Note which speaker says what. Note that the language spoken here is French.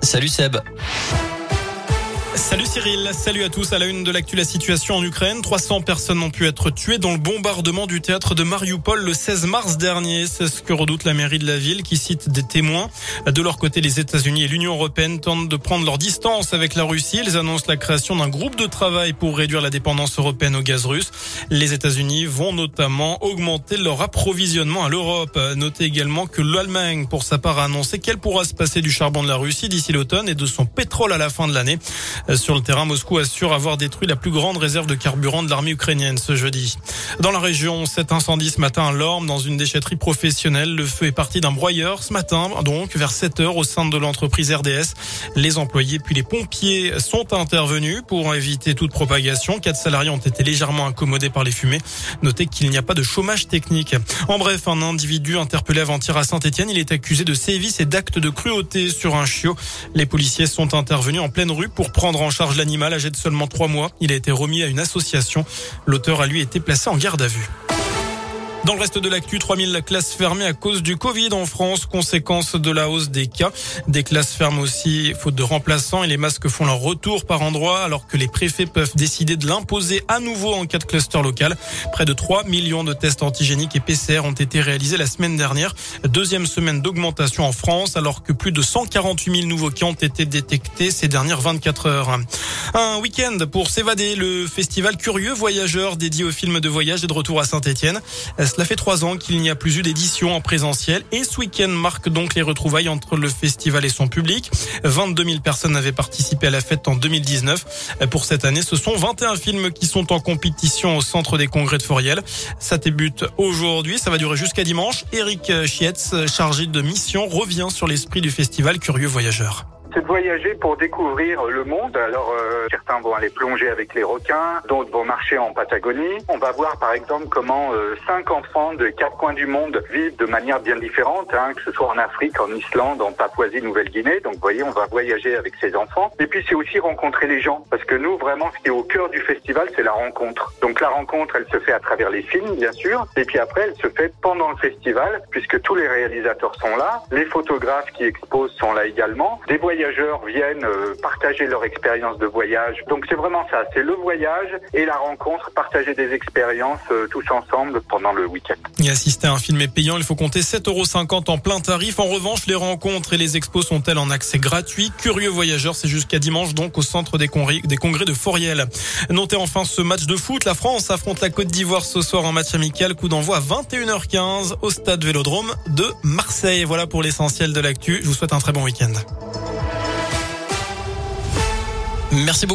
Speaker 1: Salut Seb.
Speaker 2: Salut Cyril, salut à tous. À la une de l'actu, la situation en Ukraine. 300 personnes ont pu être tuées dans le bombardement du théâtre de Mariupol le 16 mars dernier. C'est ce que redoute la mairie de la ville qui cite des témoins. De leur côté, les États-Unis et l'Union européenne tentent de prendre leur distance avec la Russie. Ils annoncent la création d'un groupe de travail pour réduire la dépendance européenne au gaz russe. Les États-Unis vont notamment augmenter leur approvisionnement à l'Europe. Notez également que l'Allemagne, pour sa part, a annoncé qu'elle pourra se passer du charbon de la Russie d'ici l'automne et de son pétrole à la fin de l'année. Sur le terrain, Moscou assure avoir détruit la plus grande réserve de carburant de l'armée ukrainienne ce jeudi. Dans la région, cet incendie ce matin à Lorme, dans une déchetterie professionnelle. Le feu est parti d'un broyeur ce matin, donc vers 7 heures au sein de l'entreprise RDS. Les employés puis les pompiers sont intervenus pour éviter toute propagation. Quatre salariés ont été légèrement incommodés par les fumées. Notez qu'il n'y a pas de chômage technique. En bref, un individu interpellé avant-hier à Saint-Etienne, il est accusé de sévices et d'actes de cruauté sur un chiot. Les policiers sont intervenus en pleine rue pour prendre en charge l'animal âgé de seulement trois mois. Il a été remis à une association. L'auteur a lui été placé en garde à vue. Dans le reste de l'actu, 3000 classes fermées à cause du Covid en France, conséquence de la hausse des cas. Des classes fermes aussi, faute de remplaçants et les masques font leur retour par endroit alors que les préfets peuvent décider de l'imposer à nouveau en cas de cluster local. Près de 3 millions de tests antigéniques et PCR ont été réalisés la semaine dernière. Deuxième semaine d'augmentation en France alors que plus de 148 000 nouveaux cas ont été détectés ces dernières 24 heures. Un week-end pour s'évader. Le festival Curieux Voyageurs dédié aux films de voyage est de retour à Saint-Etienne. Cela fait trois ans qu'il n'y a plus eu d'édition en présentiel et ce week-end marque donc les retrouvailles entre le festival et son public. 22 000 personnes avaient participé à la fête en 2019. Pour cette année, ce sont 21 films qui sont en compétition au centre des congrès de Foriel. Ça débute aujourd'hui, ça va durer jusqu'à dimanche. Eric Chietz, chargé de mission, revient sur l'esprit du festival Curieux Voyageurs
Speaker 3: c'est de voyager pour découvrir le monde. Alors euh, certains vont aller plonger avec les requins, d'autres vont marcher en Patagonie. On va voir par exemple comment euh, cinq enfants de quatre coins du monde vivent de manière bien différente, hein, que ce soit en Afrique, en Islande, en Papouasie-Nouvelle-Guinée. Donc vous voyez, on va voyager avec ces enfants. Et puis c'est aussi rencontrer les gens, parce que nous vraiment, ce qui est au cœur du festival, c'est la rencontre. Donc la rencontre, elle se fait à travers les films, bien sûr, et puis après, elle se fait pendant le festival, puisque tous les réalisateurs sont là, les photographes qui exposent sont là également, des voyageurs voyageurs viennent euh, partager leur expérience de voyage. Donc c'est vraiment ça, c'est le voyage et la rencontre, partager des expériences euh, tous ensemble pendant le week-end.
Speaker 2: Et assister à un film est payant, il faut compter 7,50 euros en plein tarif. En revanche, les rencontres et les expos sont-elles en accès gratuit? Curieux voyageurs, c'est jusqu'à dimanche donc au centre des congrès, des congrès de Foriel. Notez enfin ce match de foot. La France affronte la Côte d'Ivoire ce soir en match amical. Coup d'envoi à 21h15 au stade Vélodrome de Marseille. Voilà pour l'essentiel de l'actu. Je vous souhaite un très bon week-end.
Speaker 1: Merci beaucoup.